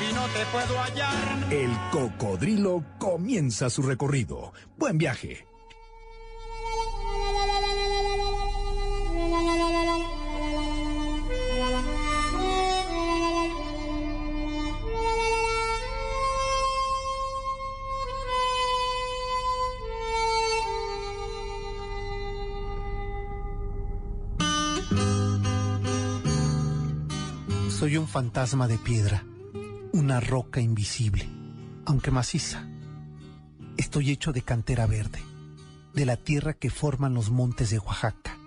y no te puedo hallar. El Cocodrilo comienza su recorrido. Buen viaje. Soy un fantasma de piedra, una roca invisible, aunque maciza. Estoy hecho de cantera verde, de la tierra que forman los montes de Oaxaca.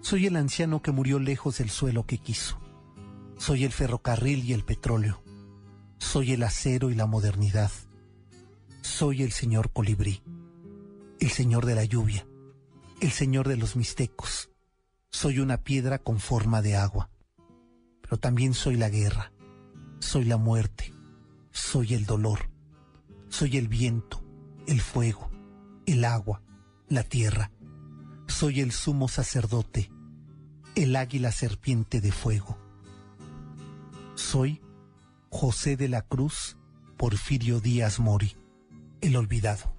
Soy el anciano que murió lejos del suelo que quiso. Soy el ferrocarril y el petróleo. Soy el acero y la modernidad. Soy el señor colibrí, el señor de la lluvia, el señor de los mixtecos. Soy una piedra con forma de agua pero también soy la guerra, soy la muerte, soy el dolor, soy el viento, el fuego, el agua, la tierra, soy el sumo sacerdote, el águila serpiente de fuego. Soy José de la Cruz, Porfirio Díaz Mori, el olvidado.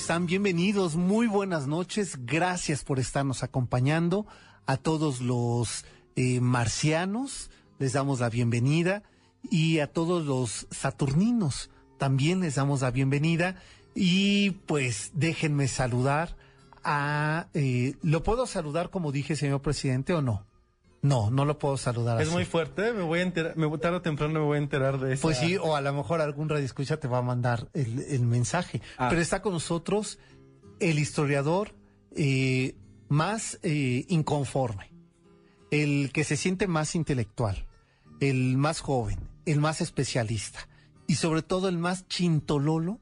Están? Bienvenidos, muy buenas noches. Gracias por estarnos acompañando. A todos los eh, marcianos les damos la bienvenida y a todos los saturninos también les damos la bienvenida. Y pues déjenme saludar a... Eh, ¿Lo puedo saludar como dije, señor presidente, o no? No, no lo puedo saludar Es así. muy fuerte, me voy a enterar, me, tarde o temprano me voy a enterar de eso. Pues sí, o a lo mejor algún radio escucha te va a mandar el, el mensaje. Ah. Pero está con nosotros el historiador eh, más eh, inconforme, el que se siente más intelectual, el más joven, el más especialista y sobre todo el más chintololo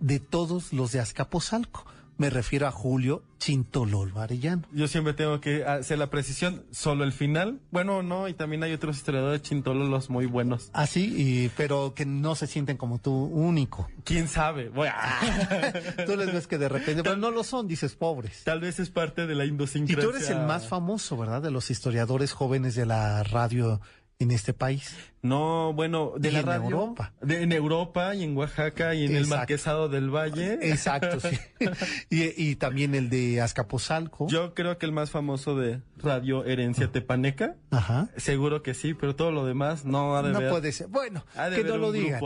de todos los de Azcapotzalco. Me refiero a Julio Chintololo Arellano. Yo siempre tengo que hacer la precisión, solo el final. Bueno, no, y también hay otros historiadores chintololos muy buenos. Así, y- pero que no se sienten como tú, único. ¿Quién sabe? Bueno, Tú les ves que de repente, pero no lo son, dices pobres. tal vez es parte de la Y idiosincrasia. tú eres el más famoso, ¿verdad? De los historiadores jóvenes de la radio en este país. No, bueno, de Y la en radio. Europa. De- en Europa y en Oaxaca y en el. Marquesado del Valle. Exacto, sí. y, y también el de Azcapotzalco. Yo creo que el más famoso de Radio Herencia Ah. Tepaneca. Ajá. Seguro que sí, pero todo lo demás no ha de No ver. puede ser. Bueno, que no lo digan.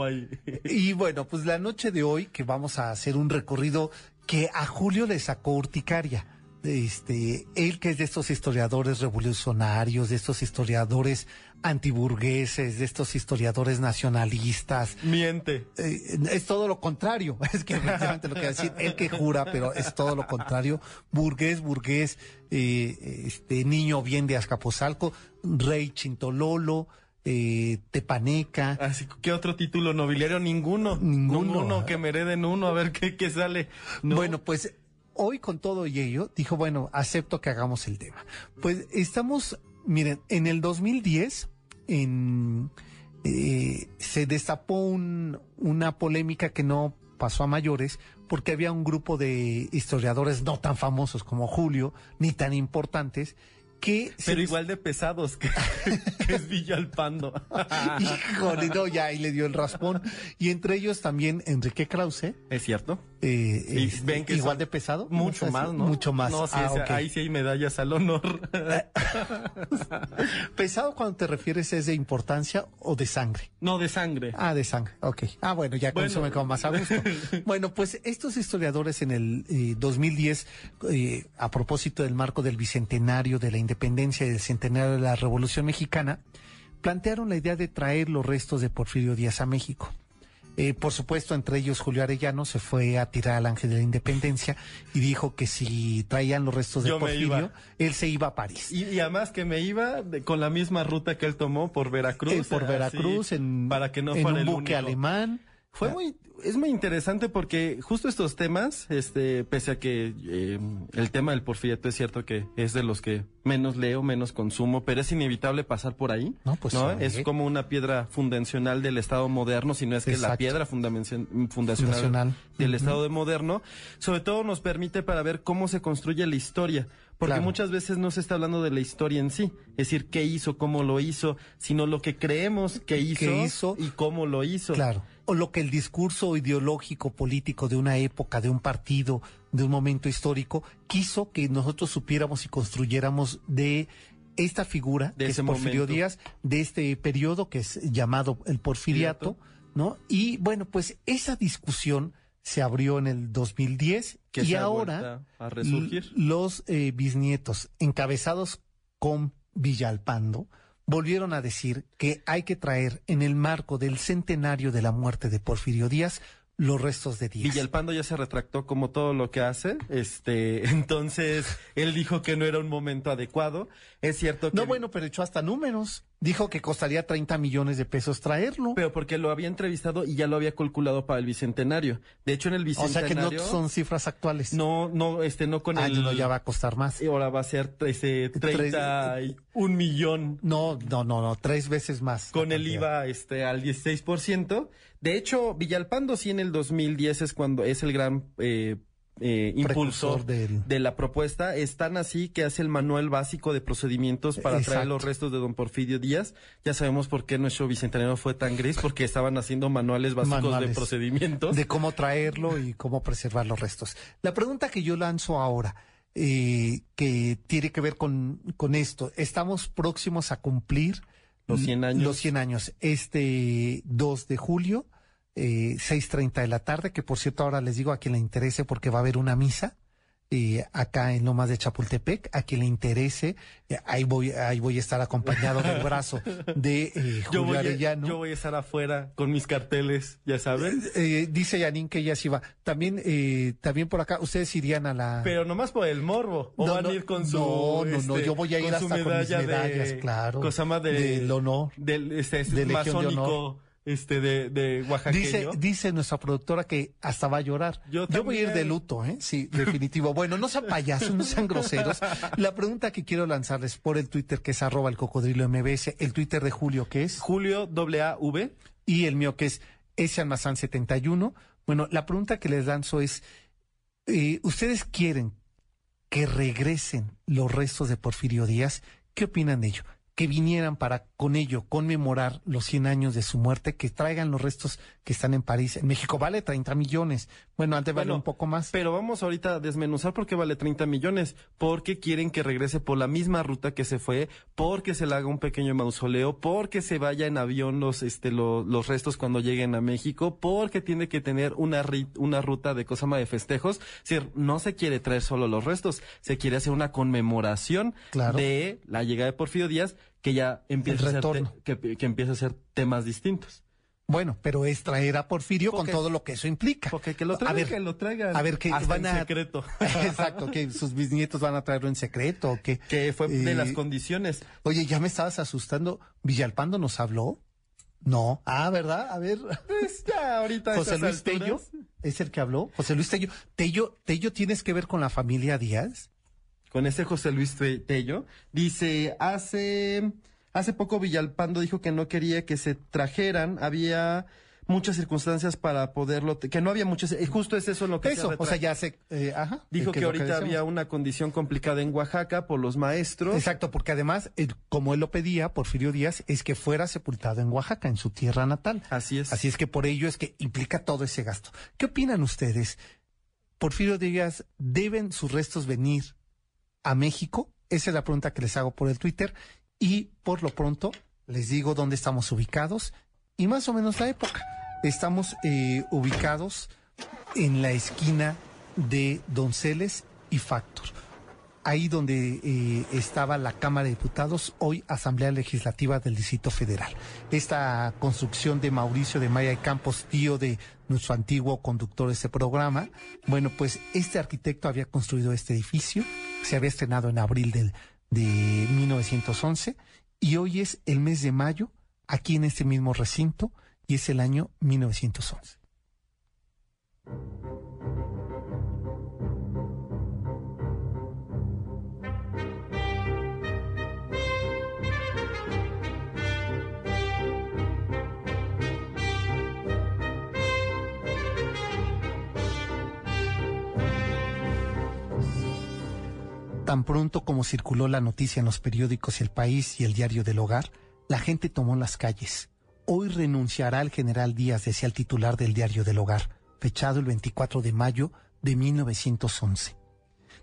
Y bueno, pues la noche de hoy que vamos a hacer un recorrido que a Julio le sacó urticaria. Este, él que es de estos historiadores revolucionarios, de estos historiadores antiburgueses, de estos historiadores nacionalistas, Miente. eh, es todo lo contrario. Es que efectivamente lo que decir, él que jura, pero es todo lo contrario. Burgués, burgués, eh, este niño bien de Azcapotzalco, rey Chintololo, eh, Tepaneca. Así, ¿qué otro título nobiliario? Ninguno. Ninguno. que me hereden uno, a ver qué, qué sale. No. Bueno, pues hoy con todo y ello, dijo, bueno, acepto que hagamos el tema. Pues estamos, miren, en el 2010, en, eh, se destapó un- una polémica que no pasó a mayores, porque había un grupo de historiadores no tan famosos como Julio, ni tan importantes, que... Pero igual de pesados que, que es Villalpando. Híjole, no, ya ahí le dio el raspón. Y entre ellos también Enrique Krause. ¿Es cierto? eh, Y es- ven que igual de pesado. Mucho ¿No? más, ¿no? Mucho más. No, sí, Ah, ese- ok. ahí sí hay medallas al honor. Pesado cuando te refieres es de importancia o de sangre. no, de sangre. Ah, de sangre, ok. Ah, bueno, ya con Bueno. eso me quedo más a gusto. bueno, pues estos historiadores en el eh, 2010, eh, a propósito del marco del bicentenario de la independencia y del centenario de la Revolución Mexicana, plantearon la idea de traer los restos de Porfirio Díaz a México. Eh, por supuesto, entre ellos Julio Arellano se fue a tirar al ángel de la independencia y dijo que si traían los restos de Yo Porfirio, él se iba a París. Y, y además que me iba de- con la misma ruta que él tomó por Veracruz. Eh, por así, Veracruz, en, para que no en fuera un el buque único. alemán. Fue muy, es muy interesante porque justo estos temas, este, pese a que eh, el tema del porfiriato es cierto que es de los que menos leo, menos consumo, pero es inevitable pasar por ahí. No, pues, sí. Es como una piedra fundacional del Estado moderno, si no es que la Exacto. piedra fundamenci- fundacional, Fundacional. del. Estado de moderno. Sobre todo nos permite para ver cómo se construye la historia. Porque Claro. muchas veces no se está hablando de la historia en sí, es decir, qué hizo, cómo lo hizo, sino lo que creemos que hizo, Que hizo. y cómo lo hizo. Claro. O lo que el discurso ideológico político de una época, de un partido, de un momento histórico, quiso que nosotros supiéramos y construyéramos de esta figura, De que ese es Porfirio momento. Díaz, de este periodo que es llamado el porfiriato, ¿no? Y bueno, pues esa discusión se abrió en el 2010 Que y ahora a resurgir. los eh, bisnietos encabezados con Villalpando volvieron a decir que hay que traer en el marco del centenario de la muerte de Porfirio Díaz los restos de Díaz. Villalpando ya se retractó como todo lo que hace, este, entonces él dijo que no era un momento adecuado. Es cierto que no, bueno, pero echó hasta números. Dijo que costaría 30 millones de pesos traerlo. pero porque lo había entrevistado y ya lo había calculado para el bicentenario. De hecho en el o sea bicentenario que no son cifras actuales. no no este no con Ah, el no, ya va a costar más. y ahora va a ser ese, 30 y un millón No, no, no, no, tres veces más. con el. IVA este al 16%. De hecho, Villalpando sí en el 2010 es cuando es el gran eh, eh, impulsor Precursor del- de la propuesta. Es tan así que hace el manual básico de procedimientos para traer los restos de don Porfirio Díaz. Ya sabemos por qué nuestro bicentenario fue tan gris, porque estaban haciendo manuales básicos de procedimientos. de cómo traerlo y cómo preservar los restos. La pregunta que yo lanzo ahora, eh, que tiene que ver con, con esto, estamos próximos a cumplir Los 100 años. Los 100 años, este 2 de julio, eh, 6.30 de la tarde, que por cierto ahora les digo a quien le interese porque va a haber una misa. eh, acá en Lomas de Chapultepec, a quien le interese, eh, ahí voy, ahí voy a estar acompañado del brazo de eh, yo, Julio voy a, Arellano. yo voy a estar afuera con mis carteles, ya saben. Eh, dice Yanin que ella sí va. También, también por acá, ustedes irían a la. Pero nomás por el morbo. O No, van no, a ir con su. no, no, no, este, yo voy a ir hasta con mis medalla medallas, de- claro, Cosa más de, del honor, Del este, de masónico. Este, de, de oaxaqueño. Dice, dice nuestra productora que hasta va a llorar. Yo voy a ir de luto, ¿eh? Sí, definitivo. Bueno, no sean payasos, no sean groseros. La pregunta que quiero lanzarles por el Twitter, que es arroba el cocodrilo MBS, el Twitter de Julio, que es, Julio W. y el mío, que es Almazán71. Bueno, la pregunta que les lanzo es, eh, ¿ustedes quieren que regresen los restos de Porfirio Díaz? ¿Qué opinan de ello? Que vinieran para con ello conmemorar los 100 años de su muerte, que traigan los restos que están en París. En México vale 30 millones. Bueno, antes vale Bueno, un poco más. Pero vamos ahorita a desmenuzar por qué vale 30 millones. Porque quieren que regrese por la misma ruta que se fue, porque se le haga un pequeño mausoleo, porque se vaya en avión los, este, lo- los restos cuando lleguen a México, porque tiene que tener una, una ruta de cosa más de festejos. Es decir, no se quiere traer solo los restos, se quiere hacer una conmemoración Claro. de la llegada de Porfirio Díaz, que ya empieza a, ser que, que empieza a ser temas distintos. Bueno, pero es traer a Porfirio Porque- con todo lo que eso implica. Porque que lo a traigan, ver, que lo traigan. a ver que Hasta van en a secreto. Exacto, que sus bisnietos van a traerlo en secreto, que que fue de Eh, las condiciones. Oye, ya me estabas asustando. ¿Villalpando nos habló? No. Ah, ¿verdad? A ver. Pues ya ahorita a José Luis Tello es el que habló. José Luis Tello. Tello, Tello, ¿tienes que ver con la familia Díaz? Con ese José Luis Te- Tello, dice, hace, hace poco Villalpando dijo que no quería que se trajeran, había muchas circunstancias para poderlo, que no había muchas, eh, justo es eso lo que Eso, o sea, ya se, eh, ajá. Dijo eh, que ahorita había una condición complicada en Oaxaca por los maestros. Exacto, porque además, eh, como él lo pedía, Porfirio Díaz, es que fuera sepultado en Oaxaca, en su tierra natal. Así es. Así es que por ello es que implica todo ese gasto. ¿Qué opinan ustedes? Porfirio Díaz, ¿deben sus restos venir a México? Esa es la pregunta que les hago por el Twitter. Y por lo pronto, les digo dónde estamos ubicados y más o menos la época. Estamos eh, ubicados en la esquina de Donceles y Factor. Ahí donde eh, estaba la Cámara de Diputados, hoy Asamblea Legislativa del Distrito Federal. Esta construcción de Mauricio de Maya y Campos, tío de nuestro antiguo conductor de este programa, bueno, pues este arquitecto había construido este edificio, se había estrenado en abril del, de 1911 y hoy es el mes de mayo, aquí en este mismo recinto, y es el año 1911. Tan pronto como circuló la noticia en los periódicos El País y el Diario del Hogar, la gente tomó las calles. Hoy renunciará el general Díaz, decía el titular del Diario del Hogar, fechado el 24 de mayo de 1911.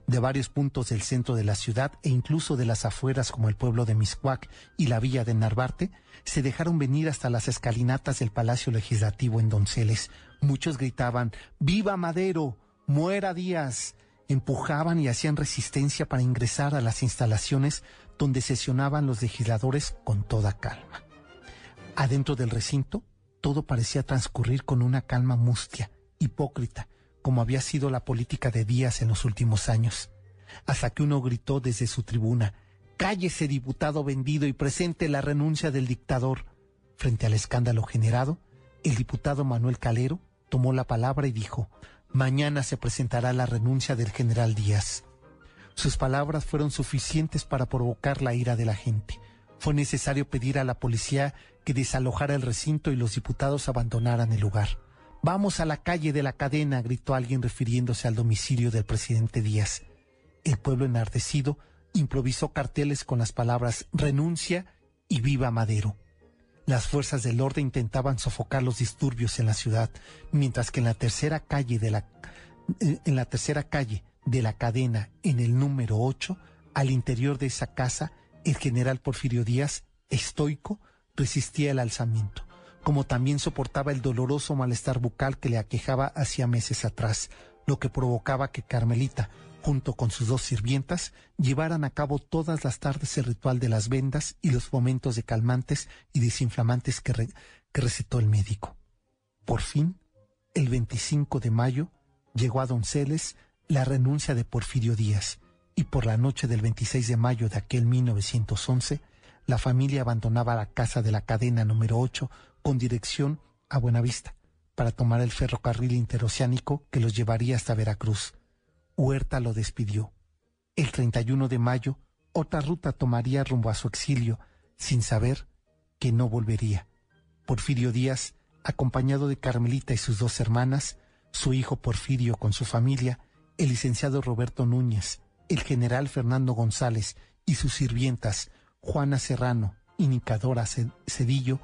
De varios puntos del centro de la ciudad e incluso de las afueras como el pueblo de Miscuac y la villa de Narvarte, se dejaron venir hasta las escalinatas del Palacio Legislativo en Donceles. Muchos gritaban, ¡Viva Madero! ¡Muera Díaz! Empujaban y hacían resistencia para ingresar a las instalaciones donde sesionaban los legisladores con toda calma. Adentro del recinto, todo parecía transcurrir con una calma mustia, hipócrita, como había sido la política de Díaz en los últimos años, hasta que uno gritó desde su tribuna, Cállese, diputado vendido, y presente la renuncia del dictador. Frente al escándalo generado, el diputado Manuel Calero tomó la palabra y dijo, Mañana se presentará la renuncia del general Díaz. Sus palabras fueron suficientes para provocar la ira de la gente. Fue necesario pedir a la policía que desalojara el recinto y los diputados abandonaran el lugar. Vamos a la calle de la cadena, gritó alguien refiriéndose al domicilio del presidente Díaz. El pueblo enardecido improvisó carteles con las palabras renuncia y viva Madero. Las fuerzas del orden intentaban sofocar los disturbios en la ciudad, mientras que en la tercera calle de la en la tercera calle de la cadena, en el número 8, al interior de esa casa, el general Porfirio Díaz, estoico, resistía el alzamiento, como también soportaba el doloroso malestar bucal que le aquejaba hacía meses atrás, lo que provocaba que Carmelita, junto con sus dos sirvientas, llevaran a cabo todas las tardes el ritual de las vendas y los momentos de calmantes y desinflamantes que, re- recetó el médico. Por fin, el 25 de mayo, llegó a Donceles la renuncia de Porfirio Díaz, y por la noche del 26 de mayo de aquel 1911, la familia abandonaba la casa de la cadena número 8 con dirección a Buenavista para tomar el ferrocarril interoceánico que los llevaría hasta Veracruz. Huerta lo despidió. El 31 de mayo, otra ruta tomaría rumbo a su exilio, sin saber que no volvería. Porfirio Díaz, acompañado de Carmelita y sus dos hermanas, su hijo Porfirio con su familia, el licenciado Roberto Núñez, el general Fernando González y sus sirvientas Juana Serrano y Nicadora Ce- Cedillo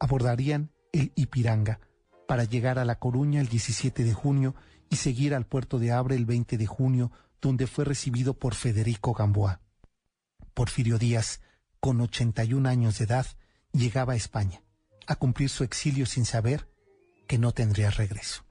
abordarían el Ipiranga para llegar a La Coruña el 17 de junio y seguir al puerto de Abre el 20 de junio, donde fue recibido por Federico Gamboa. Porfirio Díaz, con 81 años de edad, llegaba a España a cumplir su exilio sin saber que no tendría regreso.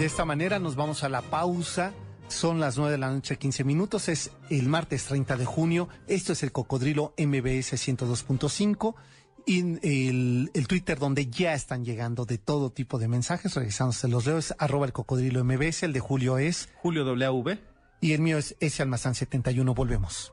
De esta manera nos vamos a la pausa. Son las 9 de la noche, 15 minutos. Es el martes 30 de junio. Esto es el Cocodrilo MBS 102.5. Y el, el Twitter donde ya están llegando de todo tipo de mensajes. Regresando, se los leo. Es arroba el Cocodrilo MBS. El de Julio es. Julio W. Y el mío es ese almazán 71. Volvemos.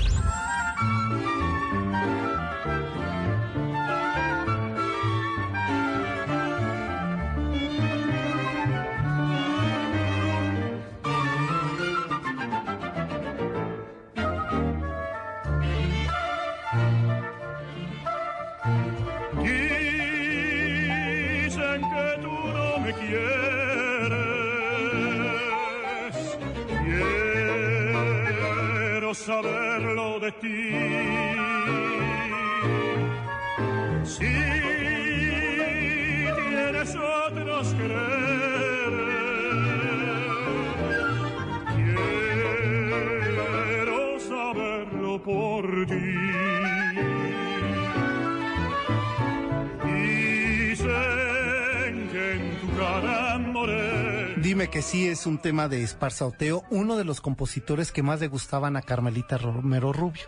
saberlo de ti. Si tienes otros quereres, Dime que sí es un tema de Esparza Oteo, uno de los compositores que más le gustaban a Carmelita Romero Rubio.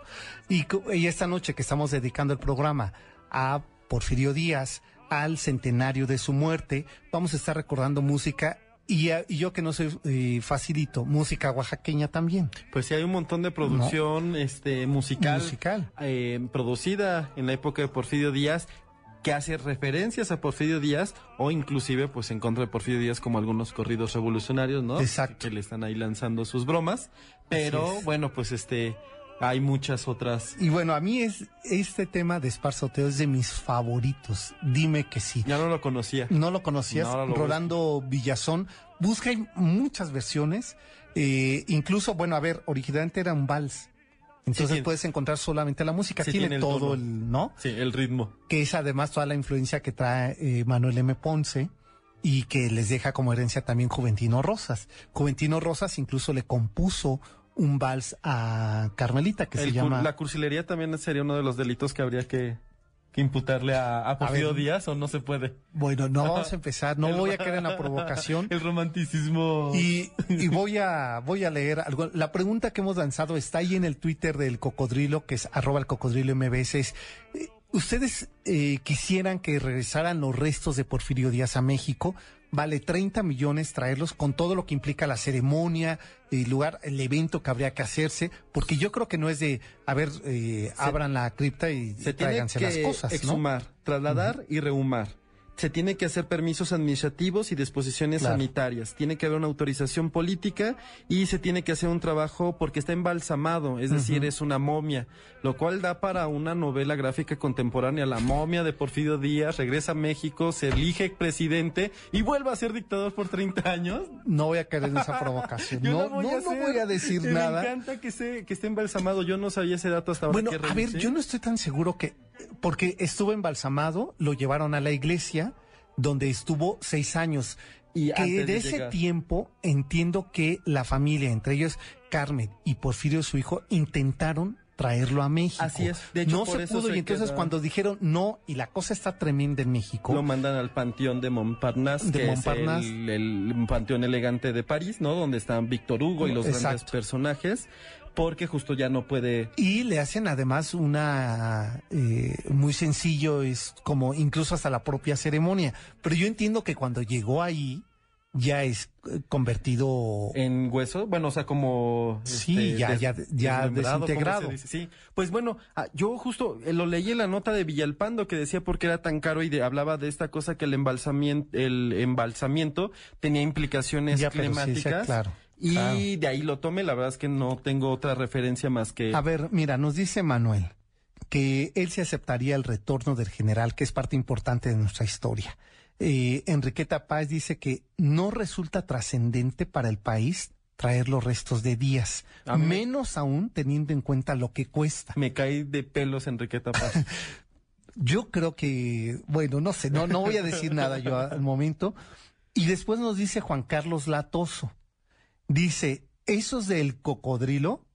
Y, esta noche que estamos dedicando el programa a Porfirio Díaz, al centenario de su muerte, vamos a estar recordando música y, y yo que no soy eh, facilito, música oaxaqueña también. Pues sí, hay un montón de producción este, musical, Musical. eh, producida en la época de Porfirio Díaz que hace referencias a Porfirio Díaz o inclusive pues en contra de Porfirio Díaz como algunos corridos revolucionarios, ¿no? Exacto. Que le están ahí lanzando sus bromas, pero bueno, pues este hay muchas otras. Y bueno, a mí es este tema de Esparza Oteo es de mis favoritos. Dime que sí. Ya no lo conocía. ¿No lo conocías? No, ahora lo Rolando Villazón. Busca muchas versiones. eh, incluso, bueno, a ver, originalmente era un vals. Entonces tiene- puedes encontrar solamente la música. Sí, tiene, tiene el todo tono. el, ¿no? Sí, el ritmo. Que es además toda la influencia que trae eh, Manuel M. Ponce y que les deja como herencia también Juventino Rosas. Juventino Rosas incluso le compuso un vals a Carmelita que El se llama... La cursilería también sería uno de los delitos que habría que, que imputarle a, a Porfirio. Díaz o no se puede. Bueno, no vamos a empezar, no voy a caer en la provocación. El romanticismo. Y, y voy a voy a leer algo. La pregunta que hemos lanzado está ahí en el Twitter del cocodrilo, que es arroba el cocodrilo MBS. Es, eh, ¿Ustedes eh, quisieran que regresaran los restos de Porfirio Díaz a México? Vale 30 millones traerlos con todo lo que implica la ceremonia, el lugar, el evento que habría que hacerse, porque yo creo que no es de, a ver, eh, abran la cripta y se tráiganse las cosas, ¿no? exhumar, trasladar y rehumar. Se tiene que hacer permisos administrativos y disposiciones Claro. sanitarias. Tiene que haber una autorización política y se tiene que hacer un trabajo porque está embalsamado, es decir, es una momia, lo cual da para una novela gráfica contemporánea. La momia de Porfirio Díaz regresa a México, se elige presidente y vuelve a ser dictador por 30 años. No voy a caer en esa provocación. Yo no, la voy no, a no voy a decir Me nada. encanta que, se, que esté embalsamado. Yo no sabía ese dato hasta ahora. Bueno, a ver, yo no estoy tan seguro que, porque estuvo embalsamado, lo llevaron a la iglesia, donde estuvo seis años. Y que de, de ese llegar. tiempo entiendo que la familia, entre ellos Carmen y Porfirio, su hijo, intentaron traerlo a México. Así es. De hecho, no por se eso pudo se y entonces queda- cuando dijeron no y la cosa está tremenda en México. Lo mandan al panteón de Montparnasse, De que Montparnasse. es el, el panteón elegante de París, ¿no? Donde están Víctor Hugo y los grandes personajes, porque justo ya no puede... Y le hacen además una eh, muy sencillo, es como incluso hasta la propia ceremonia. Pero yo entiendo que cuando llegó ahí ya es eh, convertido En hueso, bueno, o sea, como... Sí, este, ya- ya- ya desmembrado, ¿cómo se desintegrado. Sí, pues bueno, ah, yo justo eh, lo leí en la nota de Villalpando que decía por qué era tan caro y de- hablaba de esta cosa que el embalsamiento, el embalsamiento tenía implicaciones Ya, pero sí, sí, climáticas. claro, y claro. de ahí lo tomé, la verdad es que no tengo otra referencia más que... A ver, mira, nos dice Manuel que él se aceptaría el retorno del general, que es parte importante de nuestra historia. Eh, Enriqueta Paz dice que no resulta trascendente para el país traer los restos de mí- menos aún teniendo en cuenta lo que cuesta. Me caí de pelos, Enriqueta Paz. Yo creo que, bueno, no sé, no, no voy a decir nada yo al momento. Y después nos dice Juan Carlos Latoso. Dice, esos del cocodrilo,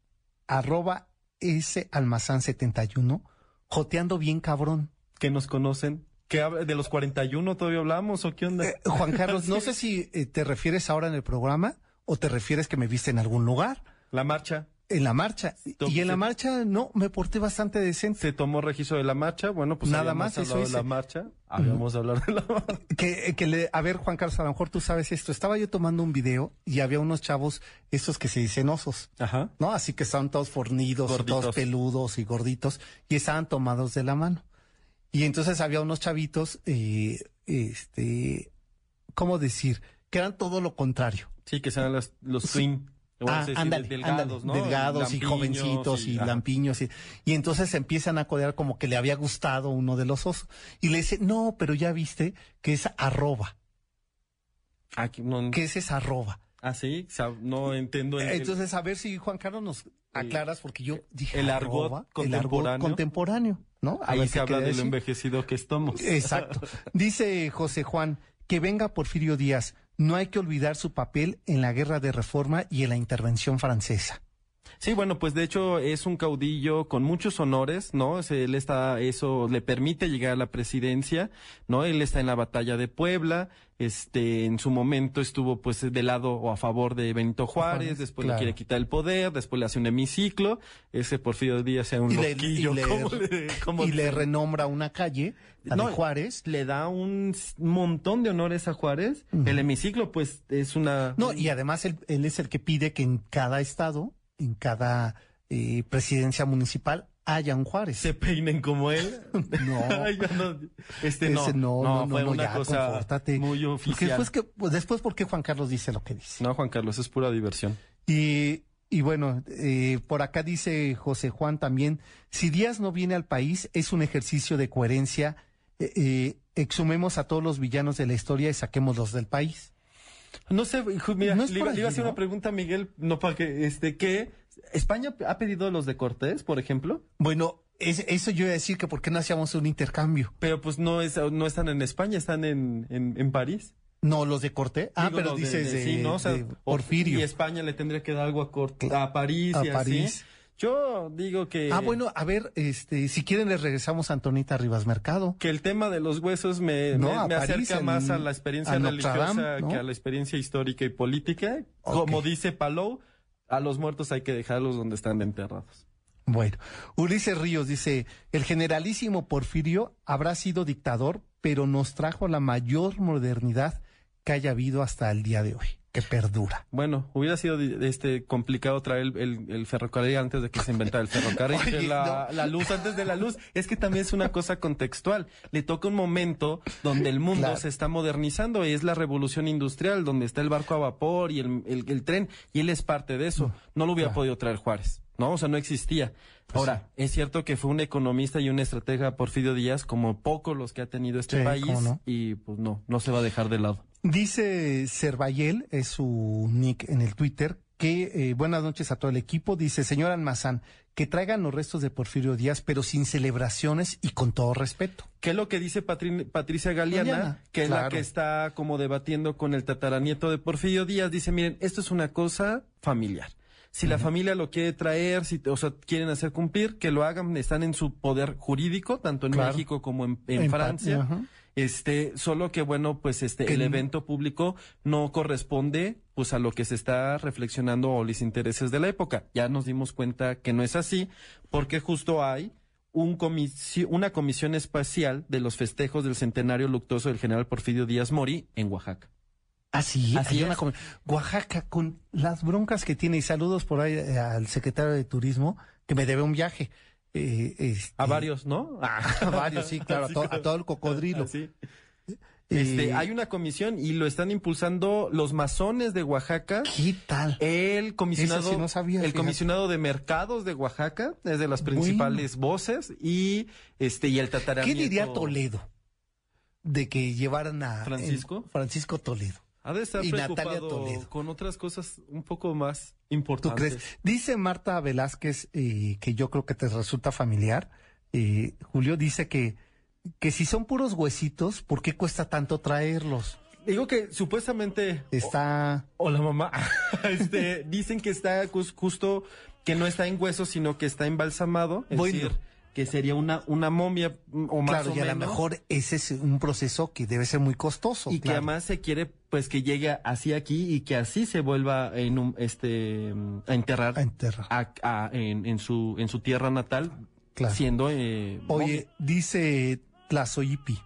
arroba ese almazán 71, joteando bien cabrón. que nos conocen. ¿Qué habla- ¿De los 41 todavía hablamos o qué onda? Eh, Juan Carlos, no sé si eh, te refieres ahora en el programa o te refieres que me viste en algún lugar. La marcha. En la marcha. Y en la marcha, no, me porté bastante decente. Se tomó registro de la marcha, bueno, pues Nada más, eso hablado de la marcha, habíamos hablado de la marcha. Que, que le, a ver, Juan Carlos, a lo mejor tú sabes esto. Estaba yo tomando un video y había unos chavos, estos que se dicen osos, Ajá. ¿no? Así que estaban todos fornidos, Gorditos. todos peludos y gorditos, y estaban tomados de la mano. Y entonces había unos chavitos, eh, este, ¿cómo decir? Que eran todo lo contrario. Sí, que sean los, los Ah, ándale, delgados, ándale, ¿no? delgados y jovencitos y, lampiños. Y, y entonces se empiezan a codear como que le había gustado uno de los osos. Y le dice, no, pero ya viste que es arroba. Aquí no, ¿Qué es esa arroba? Ah, sí, no entiendo. el- Entonces, a ver si Juan Carlos nos aclaras, porque yo dije el argot arroba, el contemporáneo. argot contemporáneo, ¿no? A ahí se habla de lo envejecido que estamos. Exacto. Dice José Juan, que venga Porfirio Díaz. No hay que olvidar su papel en la guerra de reforma y en la intervención francesa. Sí, bueno, pues de hecho es un caudillo con muchos honores, ¿no? Él está, eso le permite llegar a la presidencia, ¿no? Él está en la batalla de Puebla, este, en su momento estuvo pues del lado o a favor de Benito Juárez, Juárez, después claro. le quiere quitar el poder, después le hace un hemiciclo, ese Porfirio Díaz sea un Y le, y le- ¿cómo le, cómo y le renombra una calle, No, de Juárez. le da un montón de honores a Juárez. El hemiciclo, pues, es una. No, y además él, él es el que pide que en cada estado, en cada eh, presidencia municipal, haya un Juárez. se peinen como él. No. No, este no, Ese no, no, no, fue no, una ya, cosa muy Porque oficial. después, que, pues después, ¿por qué Juan Carlos dice lo que dice? No, Juan Carlos, es pura diversión. Y, y bueno, eh, por acá dice José Juan también, si Díaz no viene al país, es un ejercicio de coherencia. eh, eh, exhumemos a todos los villanos de la historia y saquémoslos del país. No sé, mira, No le, iba, a hacer ¿no? una pregunta a Miguel, no para que, este, que España ha pedido los de Cortés, por ejemplo, Bueno, es- eso yo iba a decir que por qué no hacíamos un intercambio. pero pues no es, no están en España, están en, en, en París. No, los de Corté. Ah, Digo, pero dices de, sí, ¿no? O sea, Porfirio. Y España le tendría que dar algo a, Cort- a París A y París. así. Yo digo que. Ah, bueno, a ver, este, si quieren les regresamos a Antonita Rivas Mercado. que el tema de los huesos me, No, me- a me París, acerca en- más a la experiencia a religiosa Dame, ¿no? que a la experiencia histórica y política. Como dice Palou, a los muertos hay que dejarlos donde están enterrados. Bueno, Ulises Ríos dice, el generalísimo Porfirio habrá sido dictador, pero nos trajo la mayor modernidad que haya habido hasta el día de hoy, que perdura. Bueno, hubiera sido este complicado traer el, el- el ferrocarril antes de que se inventara el ferrocarril, Oye, la, no. la luz antes de la luz. Es que también es una cosa contextual. Le toca un momento donde el mundo Claro. se está modernizando. Es la revolución industrial, donde está el barco a vapor y el, tren, y él es parte de eso. No lo hubiera claro. podido traer Juárez. No, o sea, no existía. Ahora, es cierto que fue un economista y un estratega Porfirio Díaz, como pocos los que ha tenido este Sí, país, no. y pues no, no se va a dejar de lado. Dice Cervayel, es su nick en el Twitter, que eh, buenas noches a todo el equipo. Dice, señor Almazán, que traigan los restos de Porfirio Díaz, pero sin celebraciones y con todo respeto. ¿Qué es lo que dice Patri- Patricia Galeana? Galeana, Que es la que está como debatiendo con el tataranieto de Porfirio Díaz. Dice, miren, esto es una cosa familiar. Si la familia lo quiere traer, si, o sea, quieren hacer cumplir, que lo hagan, están en su poder jurídico, tanto en Claro. México como en, en En pa- Francia. Este, solo que bueno, pues este, el evento público no corresponde pues a lo que se está reflexionando o los intereses de la época. Ya nos dimos cuenta que no es así, porque justo hay un comisi- una comisión espacial de los festejos del centenario luctuoso del general Porfirio Díaz Mori en Oaxaca. Así, Así hay una Oaxaca, con las broncas que tiene, y saludos por ahí eh, al secretario de Turismo, que me debe un viaje. Eh, este, A varios, ¿no? A varios, sí, claro, a, to- todo el cocodrilo. Eh, Este, hay una comisión y lo están impulsando los masones de Oaxaca. ¿Qué tal? El comisionado, sí no sabía, el fíjate. comisionado de mercados de Oaxaca es de las principales voces y este y el ¿Qué tataranieto. diría Toledo de que llevaran a ¿Francisco? Francisco Toledo? Ha de estar Y preocupado Natalia Toledo. con otras cosas un poco más ¿Tú importantes. crees? Dice Marta Velázquez, eh, que yo creo que te resulta familiar. eh, Julio dice que, que si son puros huesitos, ¿por qué cuesta tanto traerlos? Digo que supuestamente Está. o la mamá este dicen que está jus- justo que no está en hueso sino que está embalsamado, es Bueno. decir, que sería una, una momia mm, o más Claro, o y a lo mejor ese es un proceso que debe ser muy costoso. y que además se quiere pues que llegue así aquí y que así se vuelva en un, este mm, a enterrar A enterrar. a- a- en, en su en su tierra natal Claro. siendo eh, Oye, dice Tlazoyipi,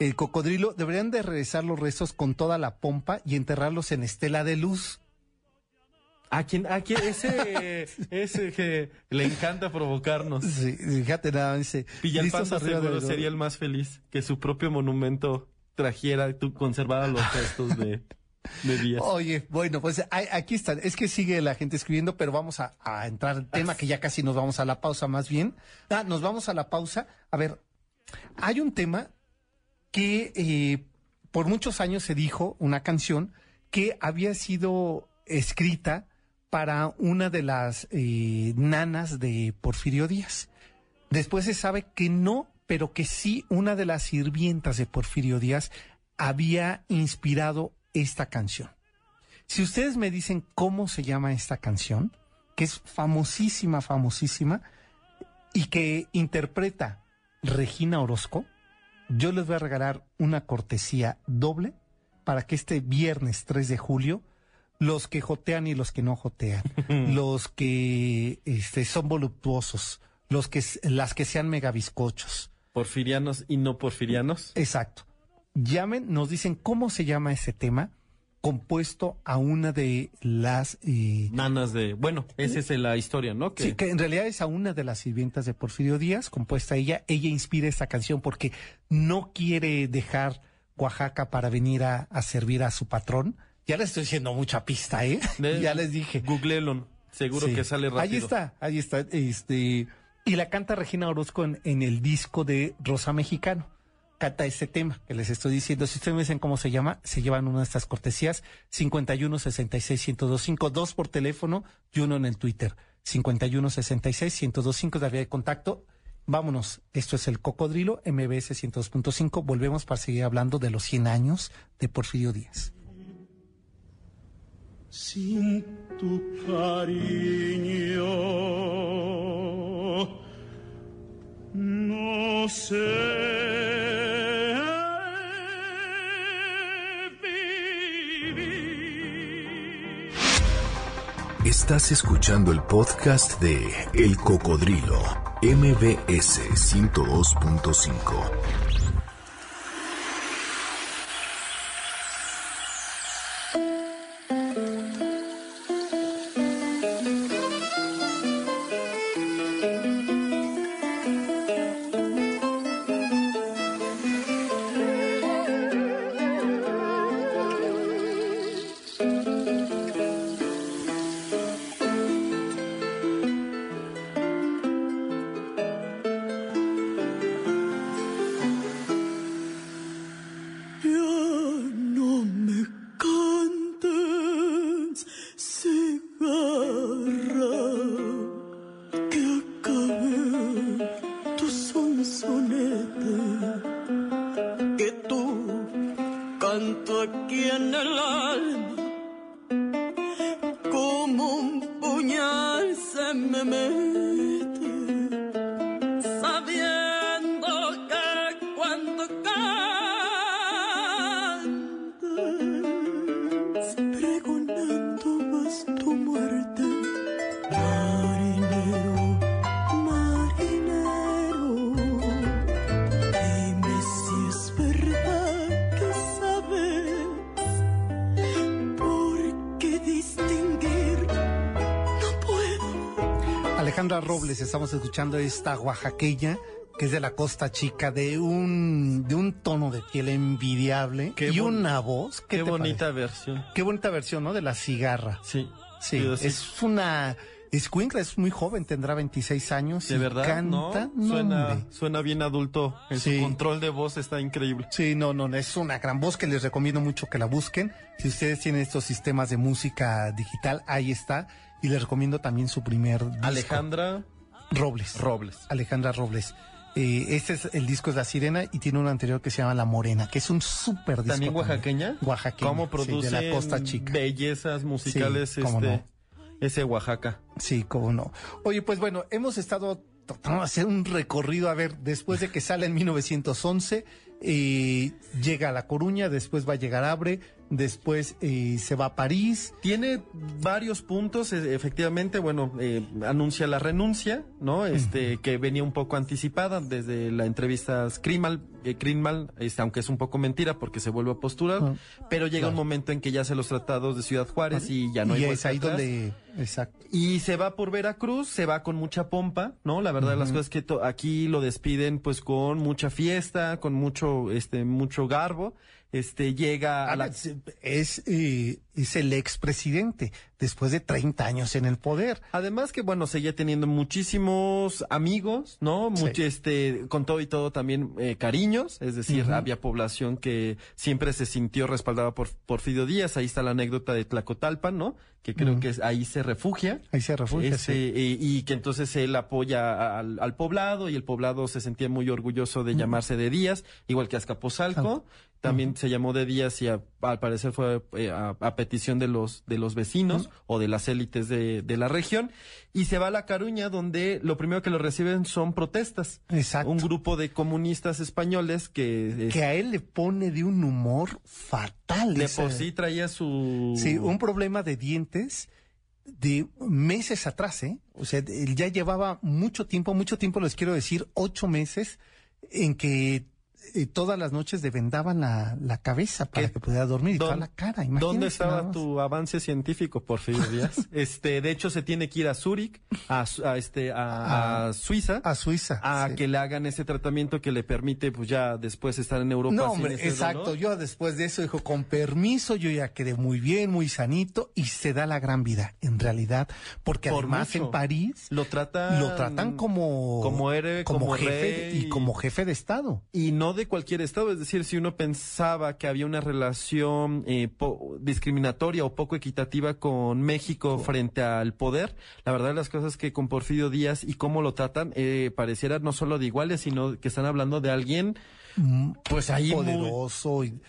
el cocodrilo deberían de regresar los restos con toda la pompa y enterrarlos en estela de luz. A quien a quien ese ese que le encanta provocarnos Sí, fíjate nada, dice. Villalpando seguro sería el más feliz que su propio monumento trajera tú conservara los restos de de Díaz. Oye, bueno, pues aquí están. Es que sigue la gente escribiendo, pero vamos a, a entrar al tema que ya casi nos vamos a la pausa más bien. Ah, nos vamos a la pausa. A ver, hay un tema que eh, por muchos años se dijo, una canción, que había sido escrita para una de las eh, nanas de Porfirio Díaz. Después se sabe que no, pero que sí una de las sirvientas de Porfirio Díaz había inspirado esta canción. Si ustedes me dicen cómo se llama esta canción, que es famosísima, famosísima, y que interpreta Regina Orozco, yo les voy a regalar una cortesía doble para que este viernes 3 de julio, los que jotean y los que no jotean, los que este, son voluptuosos, los que, las que sean megabiscochos, Porfirianos y no porfirianos. Exacto. Llamen, nos dicen cómo se llama ese tema, compuesto a una de las... eh, Nanas de, bueno, esa es la historia, ¿no? Que, Sí, que en realidad es a una de las sirvientas de Porfirio Díaz, compuesta ella. Ella inspira esta canción porque no quiere dejar Oaxaca para venir a, a servir a su patrón. Ya les estoy diciendo mucha pista, ¿eh? de- ya les dije. Googleelon, seguro Sí. que sale rápido. Ahí está, ahí está. Este, y la canta Regina Orozco en, en el disco de Rosa Mexicano. Canta este tema que les estoy diciendo. Si ustedes me dicen cómo se llama, se llevan una de estas cortesías. 51 66 1025, dos por teléfono y uno en el Twitter. 51 66 1025 de vía de contacto. Vámonos, esto es el Cocodrilo, MBS 102.5. Volvemos para seguir hablando de los 100 años de Porfirio Díaz. Estás escuchando el podcast de El Cocodrilo, MBS 102.5. Ya Robles, estamos escuchando esta oaxaqueña que es de la Costa Chica, de un, de un tono de piel envidiable Qué y una voz. Qué, ¿qué te bonita parece? versión. Qué bonita versión, ¿no? De la cigarra. Sí. Sí, es una escuincla, es muy joven, tendrá 26 años. de y verdad, canta, ¿no? Suena, suena bien adulto. En Sí. su control de voz está increíble. Sí, no, no, es una gran voz que les recomiendo mucho que la busquen. Si ustedes tienen estos sistemas de música digital, ahí está. Y les recomiendo también su primer disco. Alejandra Robles. Robles. Alejandra Robles. Eh, este es el disco de La Sirena y tiene un anterior que se llama La Morena, que es un súper disco. ¿También oaxaqueña? Oaxaqueña. ¿Cómo sí, produce de la Costa Chica. bellezas musicales Sí, cómo este, no. Ese Oaxaca? Sí, cómo no. Oye, pues bueno, hemos estado vamos a hacer un recorrido, a ver, después de que sale en 1911, eh, llega a La Coruña, después va a llegar Abre, después eh, se va a París. Tiene varios puntos, e- efectivamente, bueno, eh, anuncia la renuncia, ¿no? Este, que venía un poco anticipada desde la entrevista Krimal, eh, Krimal, este, aunque es un poco mentira porque se vuelve a posturar, Ah, pero llega un claro. momento en que ya hace los tratados de Ciudad Juárez y ya no hay y es vuelta ahí atrás. donde, exacto. Y se va por Veracruz, se va con mucha pompa, ¿no? La verdad las cosas es que aquí lo despiden pues con mucha fiesta, con mucho, este, mucho garbo. Este, llega a Ah, la... es, es, eh, es el expresidente, después de 30 años en el poder. Además que, bueno, seguía teniendo muchísimos amigos, ¿no? Sí. Mucho, este, con todo y todo también eh, cariños, es decir, había población que siempre se sintió respaldada por Porfirio Díaz. Ahí está la anécdota de Tlacotalpan, ¿no? Que creo que es- ahí se refugia. Ahí se refugia, Este, sí. eh, y que entonces él apoya al poblado y el poblado se sentía muy orgulloso de llamarse de Díaz, igual que Azcapotzalco. También se llamó de Díaz y a- al parecer fue eh, a, a petición de los, de los vecinos o de las élites de, de la región. Y se va a La Caruña, donde lo primero que lo reciben son protestas. Exacto. Un grupo de comunistas españoles que, que a él le pone de un humor fatal. de por sí traía su... Sí, un problema de dientes de meses atrás, ¿eh? O sea, él ya llevaba mucho tiempo, mucho tiempo, les quiero decir, ocho meses, en que eh, todas las noches le vendaban la, la cabeza para ¿Qué? que pudiera dormir y toda ¿Dónde- la cara. ¿Dónde estaba tu avance científico, Porfirio Díaz? este, de hecho, se tiene que ir a Zúrich, a, a este, a, a Suiza, A Suiza. a sí. que le hagan ese tratamiento que le permite, pues ya después estar en Europa. No, hombre, exacto. dolor. Yo después de eso dijo, con permiso, yo ya quedé muy bien, muy sanito y se da la gran vida, en realidad, porque Por además mucho. en París Lo tratan, lo tratan como como héroe, como jefe rey. y como jefe de estado. y no de cualquier estado. Es decir, si uno pensaba que había una relación eh, po- discriminatoria o poco equitativa con México frente al poder, la verdad de las cosas que con Porfirio Díaz y cómo lo tratan, eh, pareciera no solo de iguales, sino que están hablando de alguien, pues ahí poderoso y,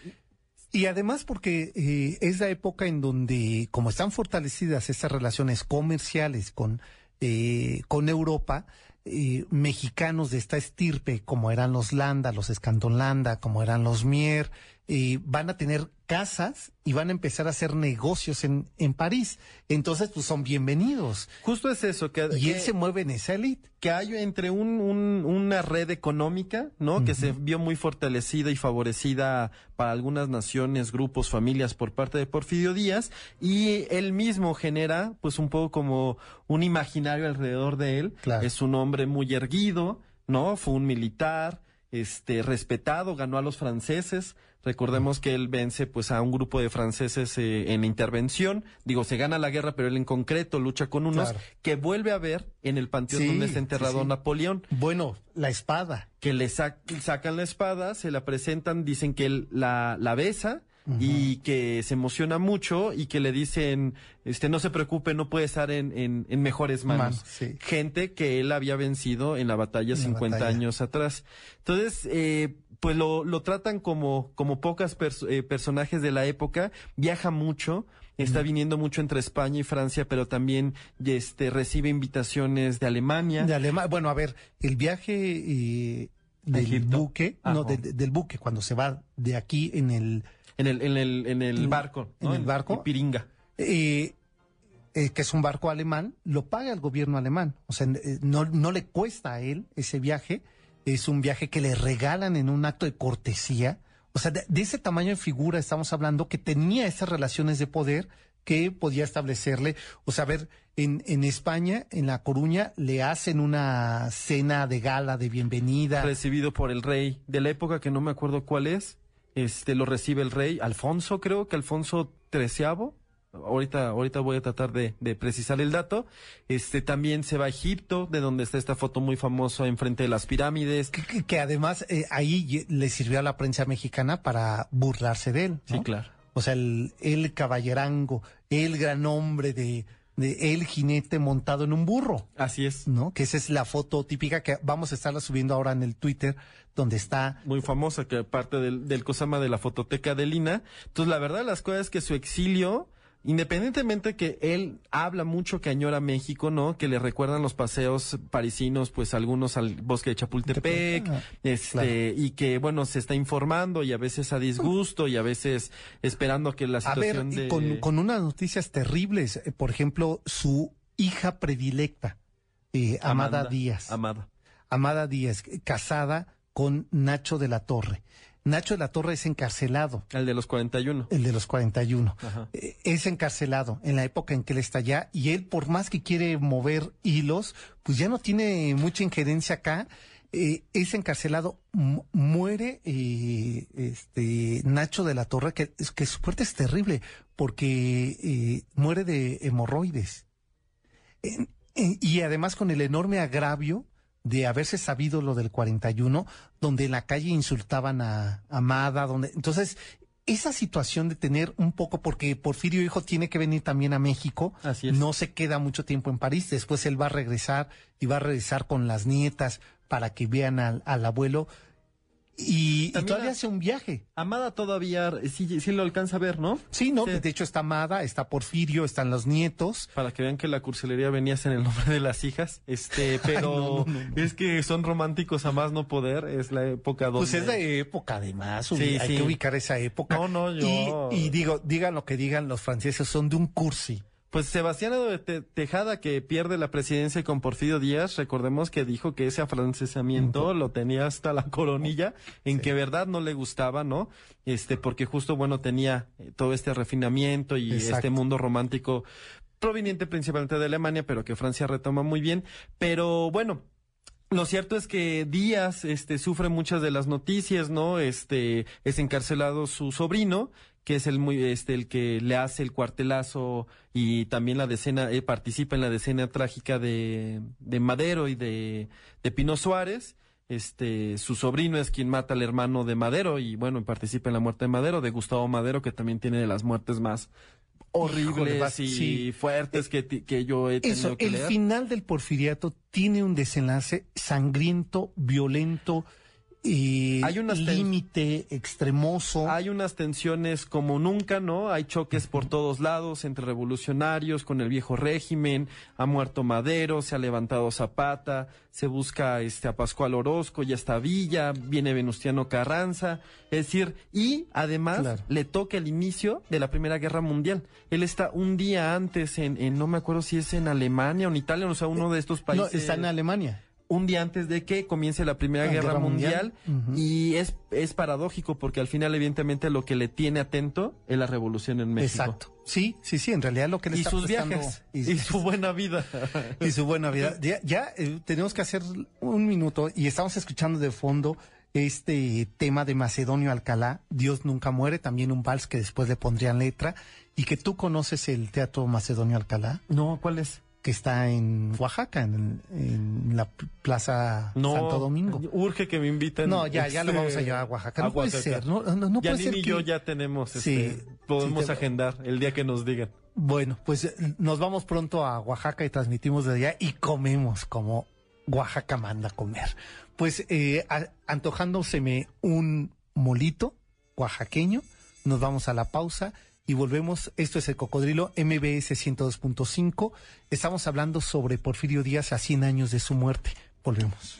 y además porque eh, es la época en donde como están fortalecidas estas relaciones comerciales con eh, con Europa eh, mexicanos de esta estirpe como eran los Landa, los Escandolanda, como eran los Mier eh, van a tener casas y van a empezar a hacer negocios en, en París. Entonces, pues son bienvenidos. Justo es eso, que, Y que- él se mueve en esa elite. que hay entre un, un- una red económica, ¿no? Que se vio muy fortalecida y favorecida para algunas naciones, grupos, familias por parte de Porfirio Díaz y él mismo genera pues un poco como un imaginario alrededor de él. Claro. Es un hombre muy erguido, ¿no? Fue un militar, este, respetado, ganó a los franceses. Recordemos que él vence pues a un grupo de franceses eh, en intervención. Digo, se gana la guerra, pero él en concreto lucha con unos Claro. que vuelve a ver en el panteón Sí, donde está enterrado sí, sí. Napoleón. Bueno, la espada. Que le sac- sacan la espada, se la presentan, dicen que él la, la besa y que se emociona mucho y que le dicen, este, no se preocupe, no puede estar en, en, en mejores manos. Sí. Gente que él había vencido en la batalla En la 50 batalla. años atrás. Entonces, eh, pues lo, lo tratan como, como pocas pers- eh, personajes de la época, viaja mucho, está viniendo mucho entre España y Francia, pero también este, recibe invitaciones de Alemania. De Alema- Bueno, a ver, el viaje eh, del Egipto. buque, Ajá. no, del- del buque, cuando se va de aquí en el, En el, en el, en el En- barco. en ¿no? el barco. Piringa. eh, eh, que es un barco alemán, lo paga el gobierno alemán. O sea, no, no le cuesta a él ese viaje. Es un viaje que le regalan en un acto de cortesía. O sea, de, ese tamaño de figura estamos hablando que tenía esas relaciones de poder que podía establecerle. O sea, a ver, en, en España, en La Coruña, le hacen una cena de gala, de bienvenida. Recibido por el rey de la época que no me acuerdo cuál es. Este lo recibe el rey Alfonso, creo que Alfonso XIII. Ahorita, ahorita voy a tratar de, de precisar el dato. Este también se va a Egipto, de donde está esta foto muy famosa enfrente de las pirámides. que, que- que además eh, ahí le sirvió a la prensa mexicana para burlarse de él. ¿no? Sí, claro. O sea, el, el caballerango, el gran hombre de, de el jinete montado en un burro, Así es. ¿no? Que esa es la foto típica que vamos a estarla subiendo ahora en el Twitter, donde está muy famosa, que parte del, del Cosama de la fototeca de Lina. Entonces, la verdad, las cosas es que su exilio independientemente que él habla mucho que añora México, ¿no? Que le recuerdan los paseos parisinos, pues algunos al bosque de Chapultepec, Ah, este, y que, bueno, se está informando y a veces a disgusto y a veces esperando que la A ver, situación de... con, con unas noticias terribles. Eh, Por ejemplo, su hija predilecta, eh, Amada Díaz. Amada. Amada Díaz, casada con Nacho de la Torre. Nacho de la Torre es encarcelado, El de los 41. el de los 41. Ajá. Eh, Es encarcelado en la época en que él está allá y él, por más que quiere mover hilos, pues ya no tiene mucha injerencia acá. Eh, es encarcelado, mu- muere eh, este Nacho de la Torre, que, que su muerte es terrible, porque eh, muere de hemorroides. Y además con el enorme agravio de haberse sabido lo del 41, donde en la calle insultaban a Amada, donde entonces esa situación de tener un poco, porque Porfirio Hijo tiene que venir también a México, Así es. no se queda mucho tiempo en París, después él va a regresar y va a regresar con las nietas para que vean al, al abuelo y, y todavía la- hace un viaje. Amada todavía eh, sí, sí lo alcanza a ver, ¿no? Sí, no, Sí. de hecho está Amada, está Porfirio, están los nietos. Para que vean que la cursilería venía en el nombre de las hijas. Este, pero no, no, no. es que son románticos a más no poder. Es la época donde. Pues es de época, además. Sí, hay que ubicar esa época. No, no, yo- Y, y digo, digan lo que digan, los franceses son de un cursi. Pues Sebastián de Te- Tejada, que pierde la presidencia con Porfirio Díaz, recordemos que dijo que ese afrancesamiento lo tenía hasta la coronilla, en que verdad no le gustaba, ¿no? Este, porque justo, bueno, tenía eh, todo este refinamiento y Exacto. este mundo romántico proveniente principalmente de Alemania, pero que Francia retoma muy bien. Pero bueno, lo cierto es que Díaz este, sufre muchas de las noticias, ¿no? Este, es encarcelado su sobrino, que es el muy, este, el que le hace el cuartelazo y también la decena, eh, participa en la decena trágica de, de Madero y de, de Pino Suárez. Este, su sobrino es quien mata al hermano de Madero y bueno, participa en la muerte de Madero, de Gustavo Madero, que también tiene de las muertes más horribles Híjole, va- y sí. fuertes que, que yo he tenido Eso, que el leer. final del porfiriato tiene un desenlace sangriento, violento, y Hay ten- límite, extremoso. Hay unas tensiones como nunca, ¿no? Hay choques por todos lados entre revolucionarios con el viejo régimen, ha muerto Madero, se ha levantado Zapata, se busca este a Pascual Orozco, ya está Villa, viene Venustiano Carranza, es decir, y además Claro. le toca el inicio de la Primera Guerra Mundial. Él está un día antes en, en no me acuerdo si es en Alemania o en Italia, o sea, uno de estos no, países está en Alemania. Un día antes de que comience la Primera La Guerra, Guerra Mundial, y es, es paradójico porque al final evidentemente lo que le tiene atento es la revolución en México. Exacto. Sí, sí, sí, en realidad lo que le Y está sus prestando- viajes, y- y su buena vida. y su buena vida. Ya, ya, eh, tenemos que hacer un minuto y estamos escuchando de fondo este tema de Macedonio Alcalá, Dios nunca muere, también un vals que después le pondrían letra, y que tú conoces el Teatro Macedonio Alcalá, no, ¿cuál es? Que está en Oaxaca, en, en la pl- Plaza No, Santo Domingo. Urge que me inviten. No, ya, ya lo este, vamos a llevar a Oaxaca. No a puede ser, no, no, no puede ser y yo ya tenemos, Sí, este, podemos sí, te- agendar el día que nos digan. Bueno, pues eh, nos vamos pronto a Oaxaca y transmitimos de allá y comemos como Oaxaca manda a comer. Pues eh, a- antojándoseme un molito oaxaqueño, nos vamos a la pausa y volvemos. Esto es el Cocodrilo MBS 102.5. Estamos hablando sobre Porfirio Díaz a 100 años de su muerte. Volvemos.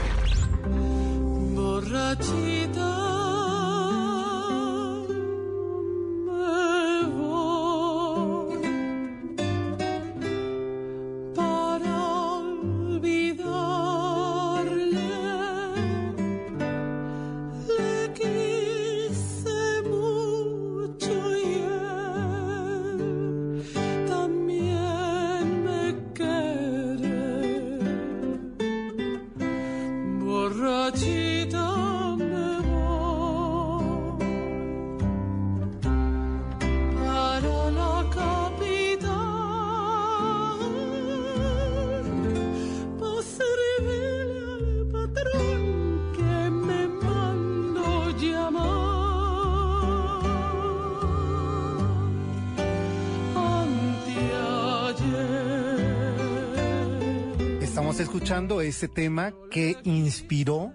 ese tema que inspiró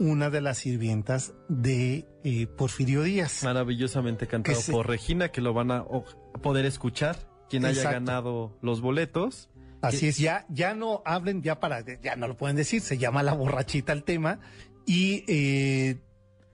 una de las sirvientas de eh, Porfirio Díaz. Maravillosamente cantado se- por Regina, que lo van a poder escuchar. Quien haya ganado los boletos. Así es, ya, ya no hablen, ya para, ya no lo pueden decir, se llama la borrachita el tema. Y eh,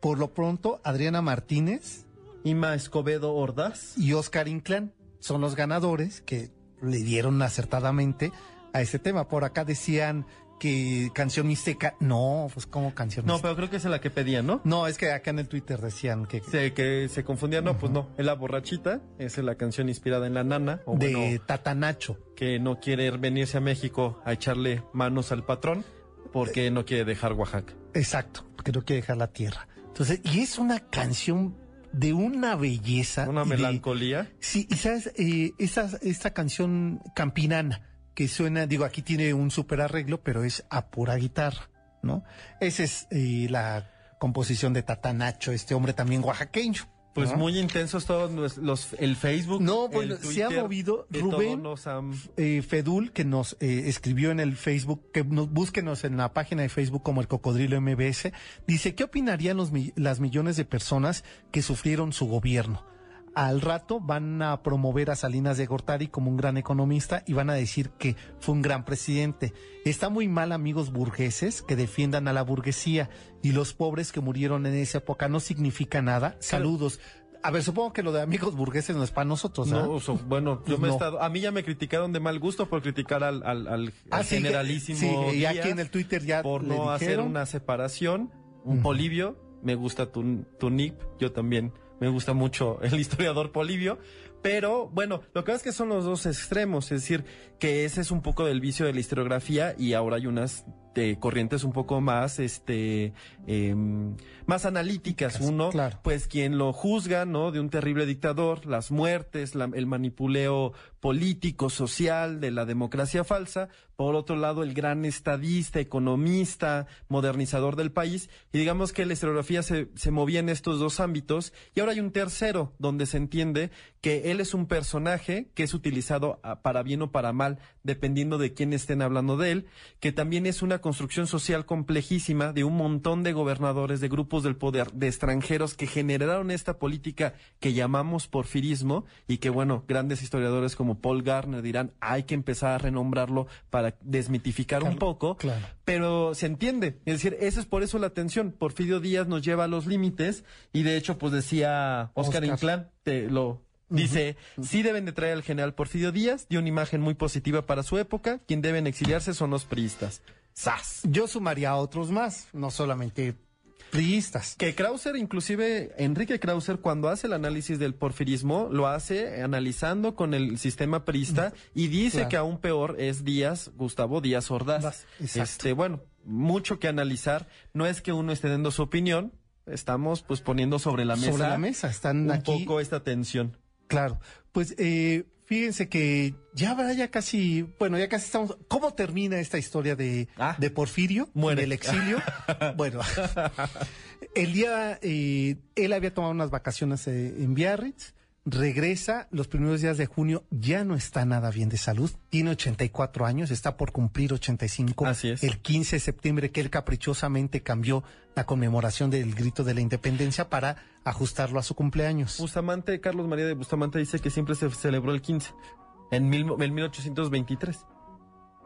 por lo pronto, Adriana Martínez Ima Escobedo Ordaz. y Oscar Inclán son los ganadores que le dieron acertadamente a ese tema. Por acá decían que canción mixteca, no, pues como canción No, mixteca. pero creo que es la que pedían, ¿no? No, es que acá en el Twitter decían que Se, que se confundían, no, pues no. Es la borrachita, es la canción inspirada en la nana. O de bueno, Tatanacho. que no quiere venirse a México a echarle manos al patrón porque no quiere dejar Oaxaca. Exacto, porque no quiere dejar la tierra. Entonces, y es una canción de una belleza. Una de- melancolía. Sí, y sabes, eh, esa, esta canción campinana que suena, digo, aquí tiene un super arreglo, pero es a pura guitarra, ¿no? Esa es eh, la composición de Tatanacho, este hombre también oaxaqueño. Pues ¿no? muy intensos todos los, los- el Facebook. No, el bueno, se ha movido Rubén. nos han- eh, Fedul, que nos eh, escribió en el Facebook, que nos búsquenos en la página de Facebook como el Cocodrilo MBS, dice, ¿qué opinarían los, las millones de personas que sufrieron su gobierno? Al rato van a promover a Salinas de Gortari como un gran economista y van a decir que fue un gran presidente. Está muy mal, amigos burgueses, que defiendan a la burguesía y los pobres que murieron en esa época no significa nada. Saludos. A ver, supongo que lo de amigos burgueses no es para nosotros, ¿ah? No, so- bueno, yo Pues me he estado, a mí ya me criticaron de mal gusto por criticar al, al, al- Ah, al sí, que- generalísimo sí, y aquí en el Twitter ya por no hacer una separación, un. Polibio, me gusta tu, tu nick, yo también me gusta mucho el historiador Polibio, pero bueno, lo que pasa es que son los dos extremos, es decir, que ese es un poco del vicio de la historiografía y ahora hay unas de corrientes un poco más, este, em, más analíticas. Uno, claro. pues quien lo juzga, ¿no? De un terrible dictador, las muertes, la- el manipuleo político, social de la democracia falsa. Por otro lado, el gran estadista, economista, modernizador del país. Y digamos que la historiografía se, se movía en estos dos ámbitos. Y ahora hay un tercero, donde se entiende que él es un personaje que es utilizado a- para bien o para mal, dependiendo de quién estén hablando de él, que también es una construcción social complejísima de un montón de gobernadores, de grupos del poder, de extranjeros que generaron esta política que llamamos porfirismo y que, bueno, grandes historiadores como Paul Garner dirán, hay que empezar a renombrarlo para desmitificar un poco, claro. pero se entiende. Es decir, eso es por eso la tensión. Porfirio Díaz nos lleva a los límites y de hecho, pues decía Oscar, Oscar. Inclán, te lo dice, sí deben de traer al general Porfirio Díaz, dio una imagen muy positiva para su época, quien deben exiliarse son los priistas. ¡Sas! Yo sumaría a otros más, no solamente priistas. Que Krauser, inclusive Enrique Krauser, cuando hace el análisis del porfirismo, lo hace analizando con el sistema priista y dice Claro. que aún peor es Díaz, Gustavo Díaz Ordaz. Exacto. Este, bueno, mucho que analizar. No es que uno esté dando su opinión, estamos pues poniendo sobre la mesa, Sobre la mesa están un aquí. poco esta tensión. Claro. Pues eh, fíjense que ya habrá ya casi, bueno, ya casi estamos. ¿Cómo termina esta historia de, Ah. de Porfirio? Muere. En el exilio. bueno, el día, eh, él había tomado unas vacaciones eh, en Biarritz. Regresa los primeros días de junio, ya no está nada bien de salud, tiene 84 años, está por cumplir 85. Así es. El 15 de septiembre que él caprichosamente cambió la conmemoración del grito de la independencia para ajustarlo a su cumpleaños. Bustamante, Carlos María de Bustamante dice que siempre se celebró el 15, en, mil, en 1823.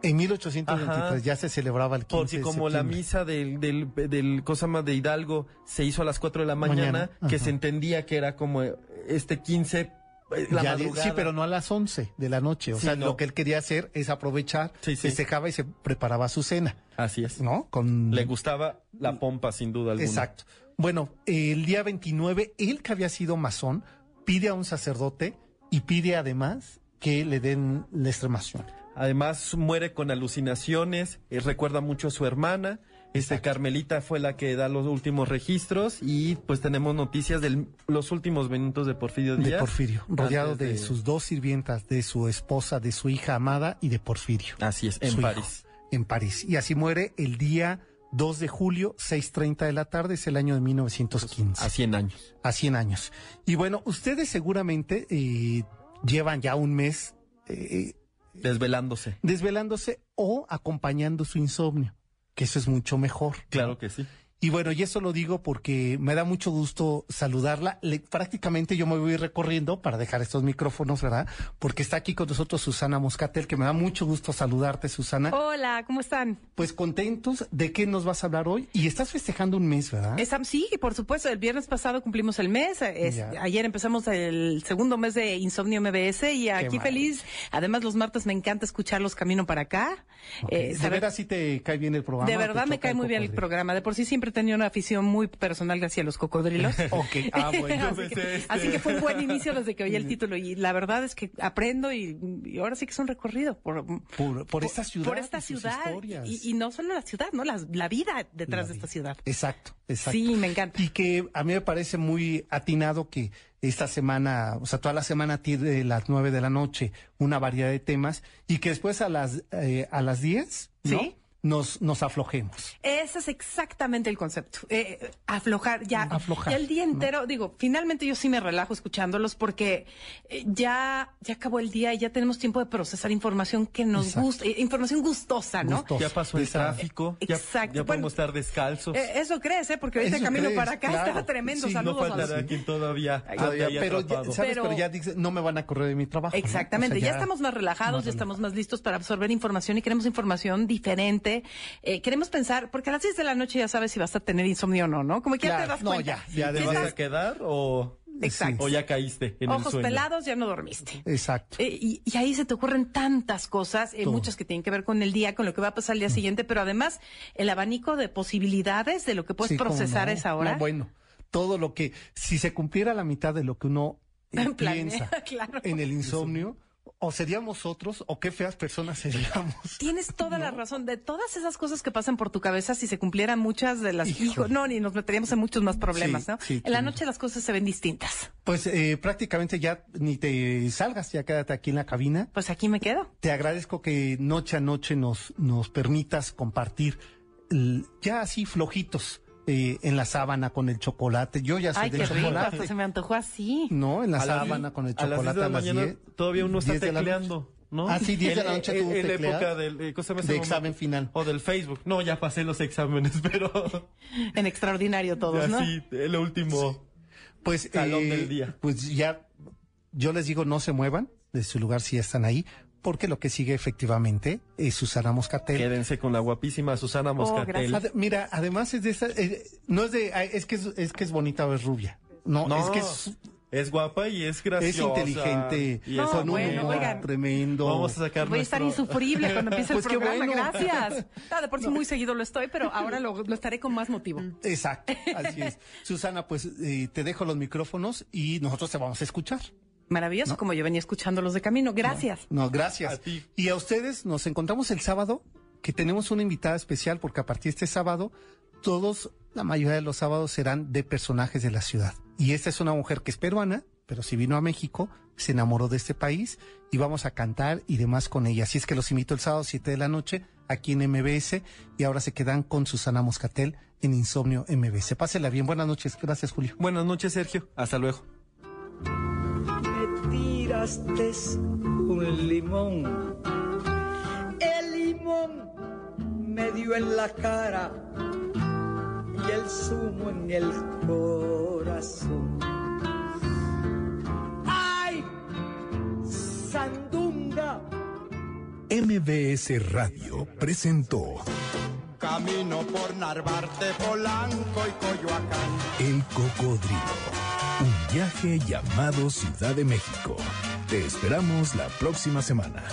En 1823 Ajá. ya se celebraba el 15 Porque de como la misa del, del, del cosa más de Hidalgo se hizo a las 4 de la mañana, Mañana, que se entendía que era como eh, este 15, eh, la Ya sí, pero no a las 11 de la noche. O Sí, sea, no. lo que él quería hacer es aprovechar, Sí, sí. festejaba y se preparaba su cena, Así es. ¿no? Con... Le gustaba la pompa, sin duda alguna. Exacto. Bueno, el día 29, él que había sido masón, pide a un sacerdote y pide además que le den la extremación. Además, muere con alucinaciones, eh, recuerda mucho a su hermana. Este Carmelita fue la que da los últimos registros y pues tenemos noticias de los últimos minutos de Porfirio Díaz. De Porfirio, rodeado de... sus dos sirvientas, de su esposa, de su hija amada y de Porfirio. Así es, en hijo, París. en París. Y así muere el día 2 de julio, 6.30 de la tarde, es el año de 1915, A 100 años. a 100 años. Y bueno, ustedes seguramente eh, llevan ya un mes eh, Desvelándose. desvelándose o acompañando su insomnio, que eso es mucho mejor. Claro que sí. Y bueno, y eso lo digo porque me da mucho gusto saludarla. Le- prácticamente yo me voy recorriendo para dejar estos micrófonos, ¿verdad? Porque está aquí con nosotros Susana Moscatel, que me da mucho gusto saludarte, Susana. Hola, ¿cómo están? Pues contentos de qué nos vas a hablar hoy. Y estás festejando un mes, ¿verdad? Están- sí, por supuesto. El viernes pasado cumplimos el mes. es- ayer empezamos el segundo mes de Insomnio MBS y aquí feliz. Además, los martes me encanta escucharlos camino para acá. Eh, de veras sí te cae bien el programa. de ¿O te verdad me cae muy bien el programa. De por sí siempre tenido una afición muy personal hacia los cocodrilos. Ok, ah, bueno. así, que, así que fue un buen inicio desde que oí el título y la verdad es que aprendo y, y ahora sí que es un recorrido por, Por, por esta ciudad. por esta y ciudad y, y no solo la ciudad, no la, la vida detrás La de esta ciudad. Exacto, exacto. Sí, me encanta. Y que a mí me parece muy atinado que esta semana, o sea, toda la semana tiene las nueve de la noche una variedad de temas y que después a las eh, a las diez, ¿no? Sí. Nos, nos aflojemos. Ese es exactamente el concepto. Eh, aflojar, ya, Aflojar, ya el día ¿no? entero, digo, finalmente yo sí me relajo escuchándolos porque eh, ya, ya acabó el día y ya tenemos tiempo de procesar información que nos Exacto. gusta, eh, información gustosa, ¿no? Gustosa. Ya pasó el tráfico. Ya, Exacto. ya Bueno, podemos estar descalzos. Eh, eso crees, ¿eh? Porque ahorita camino crees, para acá claro. está tremendo. Sí, no no Saludos a los- quien todavía Todavía, pero ya. ¿sabes? Pero- Pero, ya dice, no me van a correr de mi trabajo. ¿no? Exactamente, O sea, ya, estamos más relajados, ya estamos más listos para absorber información y queremos información diferente. Eh, queremos pensar, porque a las 10 de la noche ya sabes si vas a tener insomnio o no, ¿no? Como que ya te das no, cuenta. ya, ya ¿Te vas a quedar o, Exacto. o ya caíste en el Ojos sueño? pelados, ya no dormiste. Exacto. Eh, y, y ahí se te ocurren tantas cosas, eh, muchas que tienen que ver con el día, con lo que va a pasar el día siguiente, pero además el abanico de posibilidades de lo que puedes Sí, procesar no. a esa hora. No, bueno, todo lo que, si se cumpliera la mitad de lo que uno eh, Planea, piensa claro. en el insomnio, o seríamos otros, o qué feas personas seríamos. Tienes toda la razón. De todas esas cosas que pasan por tu cabeza, si se cumplieran muchas de las... Hijo, no, ni nos meteríamos en muchos más problemas, Sí, ¿no? sí, en la noche las cosas se ven distintas. Pues eh, prácticamente ya ni te salgas, ya quédate aquí en la cabina. Pues aquí me quedo. Te agradezco que noche a noche nos, nos permitas compartir ya así flojitos eh, en la sábana con el chocolate. Yo ya soy Ay, del qué rico, chocolate. hasta se me antojó así. No, en la A sábana die- con el a las chocolate 10 de la mañana 10. todavía uno está 10 de la noche. tecleando, ¿no? Ah, sí, 10 de la En- noche tú en la época del, eh, ¿cómo se llama De momento? examen final. O del Facebook. No, ya pasé los exámenes, pero En extraordinario todos, ¿no? así, el último. Pues, Salón eh, del día. Pues ya, yo les digo, no se muevan de su lugar si están ahí, porque lo que sigue efectivamente es Susana Moscatel. Quédense con la guapísima Susana Moscatel. gracias. Ade- Mira, además es de esa, eh, no es de, ay, es que es, es que es bonita o es rubia. No, no, es que es, es guapa y es es graciosa. inteligente, Y No, es con un bueno, humor oigan. tremendo. Vamos a sacar Voy a estar nuestro- insufrible cuando empiece Pues el qué programa, bueno. gracias. Ah, de por sí muy seguido lo estoy, pero ahora lo, lo estaré con más motivo. Exacto, así es. Susana, pues eh, te dejo los micrófonos y nosotros te vamos a escuchar. Maravilloso, como yo venía escuchando los de camino. Gracias. No, gracias. A ti. Y a ustedes nos encontramos el sábado, que tenemos una invitada especial, porque a partir de este sábado, todos, la mayoría de los sábados serán de personajes de la ciudad. Y esta es una mujer que es peruana, pero si vino a México, se enamoró de este país y vamos a cantar y demás con ella. Así es que los invito el sábado 7 de la noche aquí en MBS y ahora se quedan con Susana Moscatel en Insomnio MBS. Pásela bien. Buenas noches. Gracias, Julio. Buenas noches, Sergio. Hasta luego. Me tiraste un limón. El limón me dio en la cara y el zumo en el corazón. ¡Ay! ¡Sandunga! MBS Radio presentó Camino por Narvarte, Polanco y Coyoacán. El Cocodrilo. Un viaje llamado Ciudad de México. Te esperamos la próxima semana.